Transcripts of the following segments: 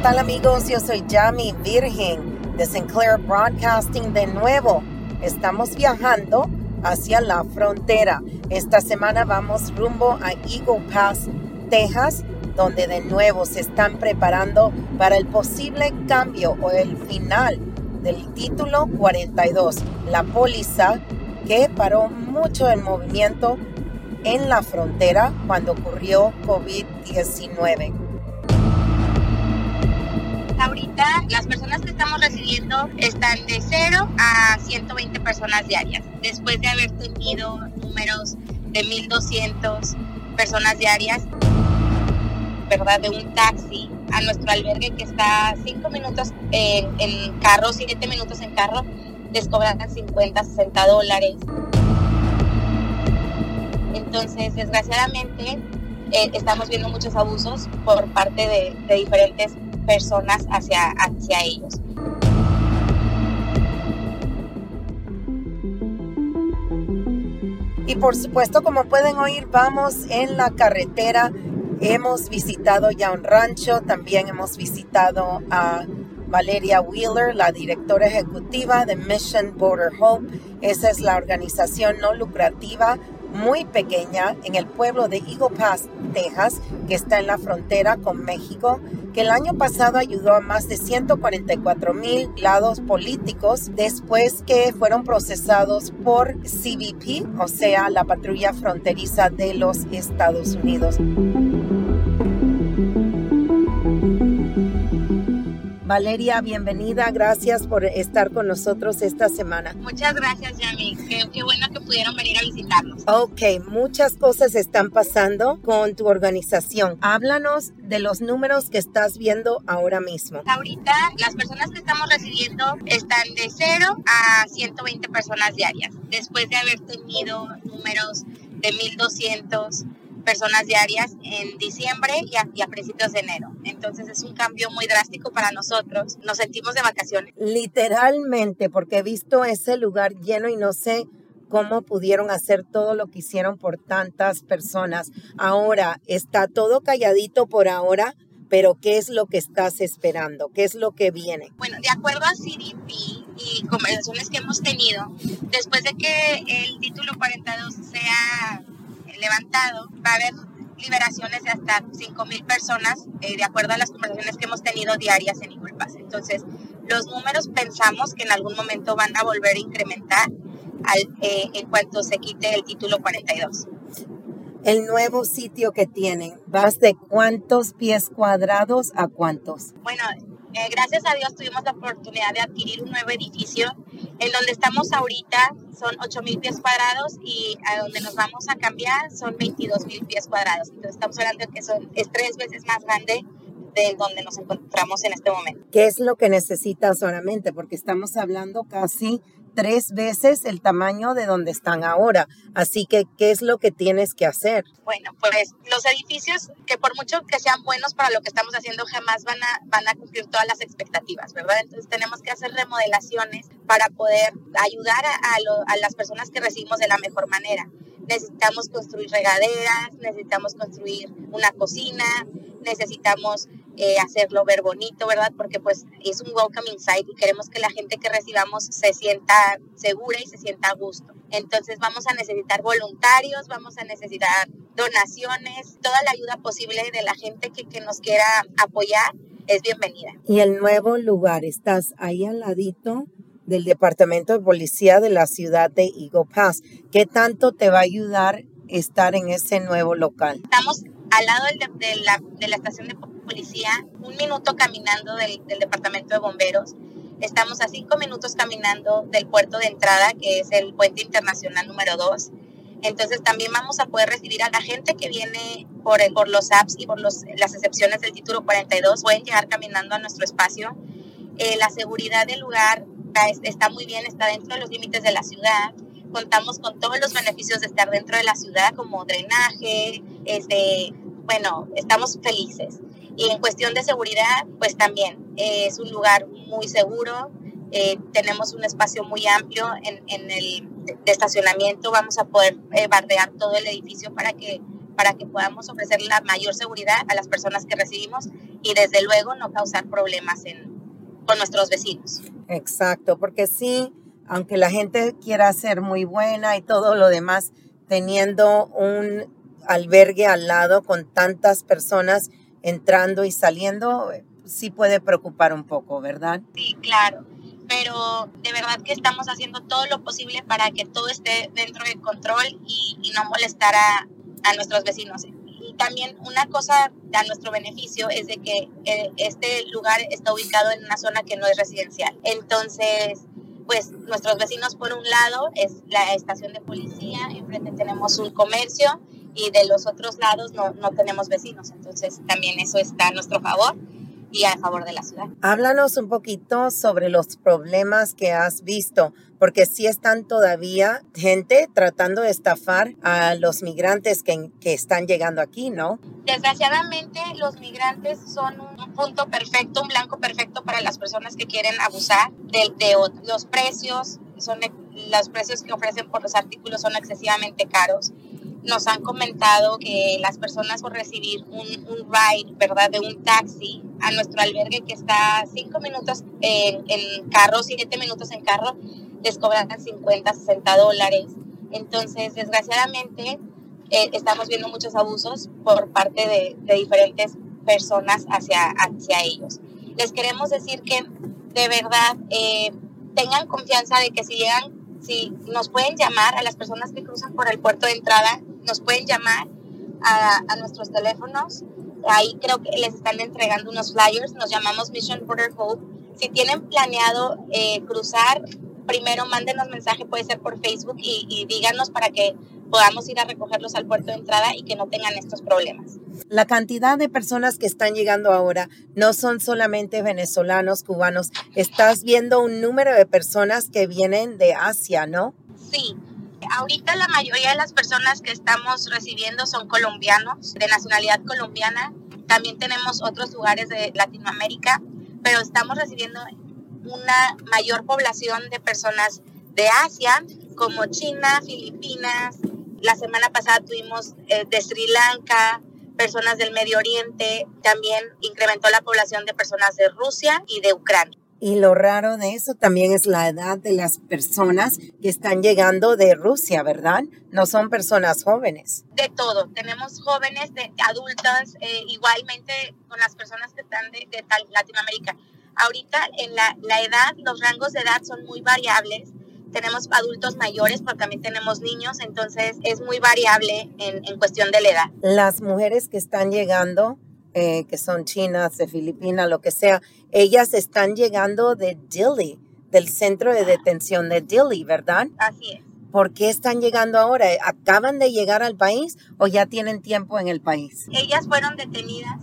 ¿Qué tal amigos? Yo soy Yami Virgen de Sinclair Broadcasting de nuevo. Estamos viajando hacia la frontera. Esta semana vamos rumbo a Eagle Pass, Texas, donde de nuevo se están preparando para el posible cambio o el final del título 42, la póliza que paró mucho el movimiento en la frontera cuando ocurrió COVID-19 ahorita las personas que estamos recibiendo están de 0 a 120 personas diarias, después de haber tenido números de 1.200 personas diarias, ¿verdad? De un taxi a nuestro albergue que está 5 minutos en, en carro, 7 minutos en carro, les cobran 50, 60 dólares. Entonces, desgraciadamente, eh, estamos viendo muchos abusos por parte de, de diferentes personas hacia, hacia ellos. Y por supuesto, como pueden oír, vamos en la carretera. Hemos visitado ya un rancho, también hemos visitado a Valeria Wheeler, la directora ejecutiva de Mission Border Hope. Esa es la organización no lucrativa muy pequeña en el pueblo de Eagle Pass, Texas, que está en la frontera con México, que el año pasado ayudó a más de 144 mil lados políticos después que fueron procesados por CBP, o sea, la patrulla fronteriza de los Estados Unidos. Valeria, bienvenida. Gracias por estar con nosotros esta semana. Muchas gracias, Yami. Qué, qué, bueno que pudieron venir a visitarnos. Ok, muchas cosas están pasando con tu organización. Háblanos de los números que estás viendo ahora mismo. Ahorita las personas que estamos recibiendo están de 0 a 120 personas diarias, después de haber tenido números de 1200 personas diarias en diciembre y a, y a, principios de enero. Entonces es un cambio muy drástico para nosotros. Nos sentimos de vacaciones. Literalmente, porque he visto ese lugar lleno y no sé cómo pudieron hacer todo lo que hicieron por tantas personas. Ahora, está todo calladito por ahora, pero ¿qué es lo que estás esperando? ¿Qué es lo que viene? Bueno, de acuerdo a CDP y conversaciones que hemos tenido, después de que el título 42 sea levantado, va a haber liberaciones de hasta 5 mil personas, eh, de acuerdo a las conversaciones que hemos tenido diarias en Iculpas. Entonces, los números pensamos que en algún momento van a volver a incrementar al, eh, en cuanto se quite el título 42. El nuevo sitio que tienen, ¿vas de cuántos pies cuadrados a cuántos? Bueno, eh, gracias a Dios tuvimos la oportunidad de adquirir un nuevo edificio en donde estamos ahorita son 8 mil pies cuadrados y a donde nos vamos a cambiar son 22 mil pies cuadrados. Entonces estamos hablando de que son, es tres veces más grande de donde nos encontramos en este momento. ¿Qué es lo que necesitas solamente? Porque estamos hablando casi tres veces el tamaño de donde están ahora. Así que, ¿qué es lo que tienes que hacer? Bueno, pues los edificios, que por mucho que sean buenos para lo que estamos haciendo, jamás van a, van a cumplir todas las expectativas, ¿verdad? Entonces tenemos que hacer remodelaciones para poder ayudar a, a, las personas que recibimos de la mejor manera. Necesitamos construir regaderas, necesitamos construir una cocina, necesitamos eh, hacerlo ver bonito, ¿verdad? Porque pues es un welcoming site y queremos que la gente que recibamos se sienta segura y se sienta a gusto. Entonces vamos a necesitar voluntarios, vamos a necesitar donaciones, toda la ayuda posible de la gente que, que nos quiera apoyar es bienvenida. Y el nuevo lugar, estás ahí al ladito del Departamento de Policía de la ciudad de Eagle Pass. ¿Qué tanto te va a ayudar estar en ese nuevo local? Estamos al lado del, de, la, de, la, estación de policía, un minuto caminando del, del, departamento de bomberos. Estamos a cinco minutos caminando del puerto de entrada, que es el puente internacional número 2. Entonces también vamos a poder recibir a la gente que viene por, por los apps y por los, las excepciones del título 42. Pueden llegar caminando a nuestro espacio. Eh, la seguridad del lugar está muy bien, está dentro de los límites de la ciudad. Contamos con todos los beneficios de estar dentro de la ciudad, como drenaje, este, bueno, estamos felices. Y en cuestión de seguridad, pues también eh, es un lugar muy seguro. Eh, tenemos un espacio muy amplio en, en el de estacionamiento. Vamos a poder eh, bardear todo el edificio para que para que podamos ofrecer la mayor seguridad a las personas que recibimos y desde luego no causar problemas en, con nuestros vecinos. Exacto, porque sí, aunque la gente quiera ser muy buena y todo lo demás, teniendo un albergue al lado con tantas personas entrando y saliendo, sí puede preocupar un poco, ¿verdad? Sí, claro, pero de verdad que estamos haciendo todo lo posible para que todo esté dentro de control y, no molestar a, nuestros vecinos. Y también una cosa a nuestro beneficio es de que eh, este lugar está ubicado en una zona que no es residencial. Entonces, pues nuestros vecinos por un lado es la estación de policía, enfrente tenemos un comercio y de los otros lados no, no tenemos vecinos. Entonces también eso está a nuestro favor y a favor de la ciudad. Háblanos un poquito sobre los problemas que has visto, porque sí están todavía gente tratando de estafar a los migrantes que, que están llegando aquí, ¿no? Desgraciadamente los migrantes son un punto perfecto, un blanco perfecto para las personas que quieren abusar de, de los precios. Son, los precios que ofrecen por los artículos son excesivamente caros nos han comentado que las personas por recibir un, un, ride, ¿verdad? De un taxi a nuestro albergue que está cinco minutos en, en carro, siete minutos en carro, les cobran 50, 60 dólares. Entonces, desgraciadamente, eh, estamos viendo muchos abusos por parte de, de, diferentes personas hacia, hacia ellos. Les queremos decir que de verdad eh, tengan confianza de que si llegan, si nos pueden llamar a las personas que cruzan por el puerto de entrada, nos pueden llamar a, a nuestros teléfonos. Ahí creo que les están entregando unos flyers. Nos llamamos Mission Border Hope. Si tienen planeado eh, cruzar, primero mándenos mensaje, puede ser por Facebook, y, y díganos para que podamos ir a recogerlos al puerto de entrada y que no tengan estos problemas. La cantidad de personas que están llegando ahora no son solamente venezolanos, cubanos. Estás viendo un número de personas que vienen de Asia, ¿no? Sí, Ahorita la mayoría de las personas que estamos recibiendo son colombianos, de nacionalidad colombiana. También tenemos otros lugares de Latinoamérica, pero estamos recibiendo una mayor población de personas de Asia, como China, Filipinas. La semana pasada tuvimos eh, de Sri Lanka, personas del Medio Oriente, también incrementó la población de personas de Rusia y de Ucrania. Y lo raro de eso también es la edad de las personas que están llegando de Rusia, ¿verdad? No son personas jóvenes. De todo. Tenemos jóvenes, de adultas, eh, igualmente con las personas que están de, de Latinoamérica. Ahorita en la, la, edad, los rangos de edad son muy variables. Tenemos adultos mayores, pero también tenemos niños, entonces es muy variable en, en cuestión de la edad. Las mujeres que están llegando eh, que son chinas, de Filipinas, lo que sea, ellas están llegando de Dili, del centro de detención de Dili, ¿verdad? Así es. ¿Por qué están llegando ahora? ¿Acaban de llegar al país o ya tienen tiempo en el país? Ellas fueron detenidas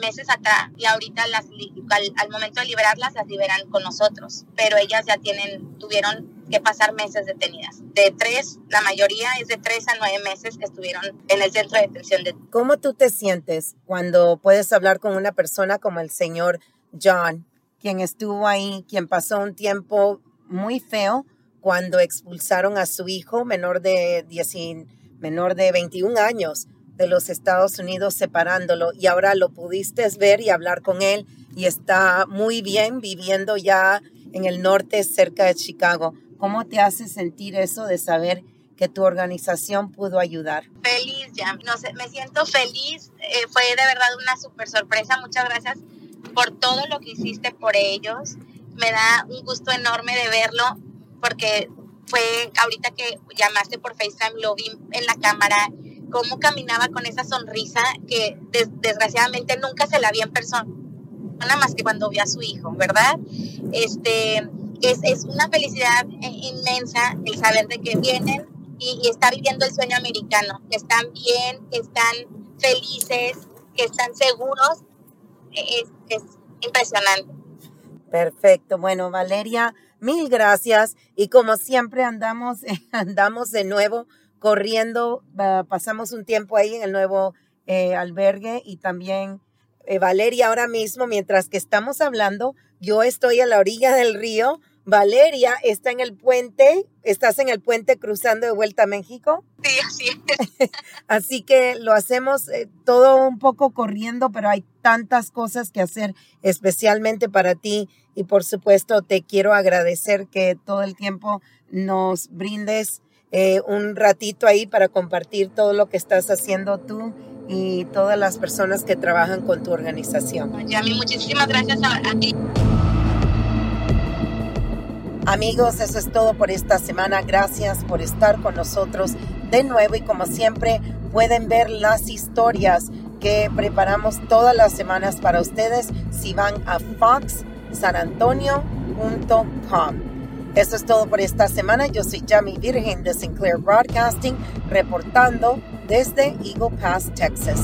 meses atrás y ahorita las, al, al, momento de liberarlas las liberan con nosotros, pero ellas ya tienen, tuvieron que pasar meses detenidas. De tres, la mayoría es de tres a nueve meses que estuvieron en el centro de detención. De... ¿Cómo tú te sientes cuando puedes hablar con una persona como el señor John, quien estuvo ahí, quien pasó un tiempo muy feo cuando expulsaron a su hijo menor de, 10, menor de 21 años de los Estados Unidos separándolo y ahora lo pudiste ver y hablar con él y está muy bien viviendo ya en el norte cerca de Chicago. ¿Cómo te hace sentir eso de saber que tu organización pudo ayudar? Feliz, ya. No sé, me siento feliz. Eh, fue de verdad una súper sorpresa. Muchas gracias por todo lo que hiciste por ellos. Me da un gusto enorme de verlo porque fue ahorita que llamaste por FaceTime, lo vi en la cámara cómo caminaba con esa sonrisa que des desgraciadamente nunca se la vi en persona. más que cuando vio a su hijo, ¿verdad? Este, es, es una felicidad inmensa el saber de que vienen y, y están viviendo el sueño americano, que están bien, que están felices, que están seguros. Es, es impresionante. Perfecto. Bueno, Valeria, mil gracias. Y como siempre andamos, andamos de nuevo corriendo. pasamos un tiempo ahí en el nuevo eh, albergue y también eh, Valeria ahora mismo, mientras que estamos hablando, yo estoy a la orilla del río. Valeria está en el puente, estás en el puente cruzando de vuelta a México. Sí, así es. así que lo hacemos eh, todo un poco corriendo, pero hay tantas cosas que hacer, especialmente para ti. Y por supuesto, te quiero agradecer que todo el tiempo nos brindes un ratito ahí para compartir todo lo que estás haciendo tú y todas las personas que trabajan con tu organización. Yami, muchísimas gracias a, ti. Amigos, eso es todo por esta semana. Gracias por estar con nosotros de nuevo y como siempre pueden ver las historias que preparamos todas las semanas para ustedes si van a foxsanantonio.com. Eso es todo por esta semana. Yo soy Yami Virgen de Sinclair Broadcasting, reportando desde Eagle Pass, Texas.